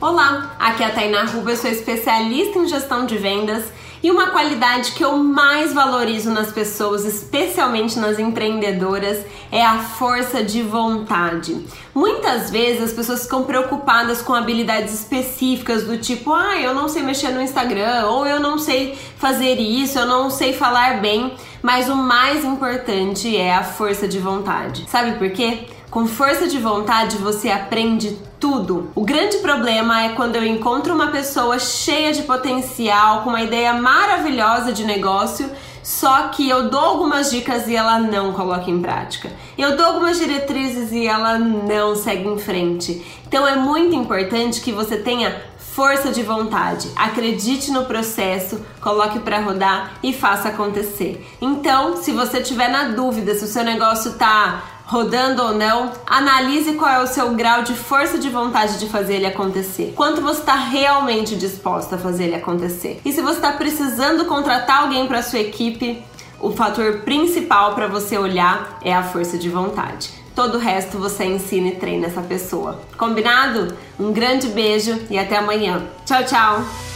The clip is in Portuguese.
Olá, aqui é a Tainá Ruba, eu sou especialista em gestão de vendas e uma qualidade que eu mais valorizo nas pessoas, especialmente nas empreendedoras, é a força de vontade. Muitas vezes as pessoas ficam preocupadas com habilidades específicas do tipo, ah, eu não sei mexer no Instagram, ou eu não sei fazer isso, eu não sei falar bem, mas o mais importante é a força de vontade. Sabe por quê? Com força de vontade você aprende tudo. O grande problema é quando eu encontro uma pessoa cheia de potencial, com uma ideia maravilhosa de negócio, só que eu dou algumas dicas e ela não coloca em prática. Eu dou algumas diretrizes e ela não segue em frente. Então é muito importante que você tenha força de vontade, acredite no processo, coloque para rodar e faça acontecer. Então, se você tiver na dúvida se o seu negócio tá rodando ou não, analise qual é o seu grau de força de vontade de fazer ele acontecer. Quanto você está realmente disposta a fazer ele acontecer. E se você está precisando contratar alguém para sua equipe, o fator principal para você olhar é a força de vontade. Todo o resto você ensina e treina essa pessoa. Combinado? Um grande beijo e até amanhã. Tchau, tchau!